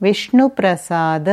Bishnu Prasad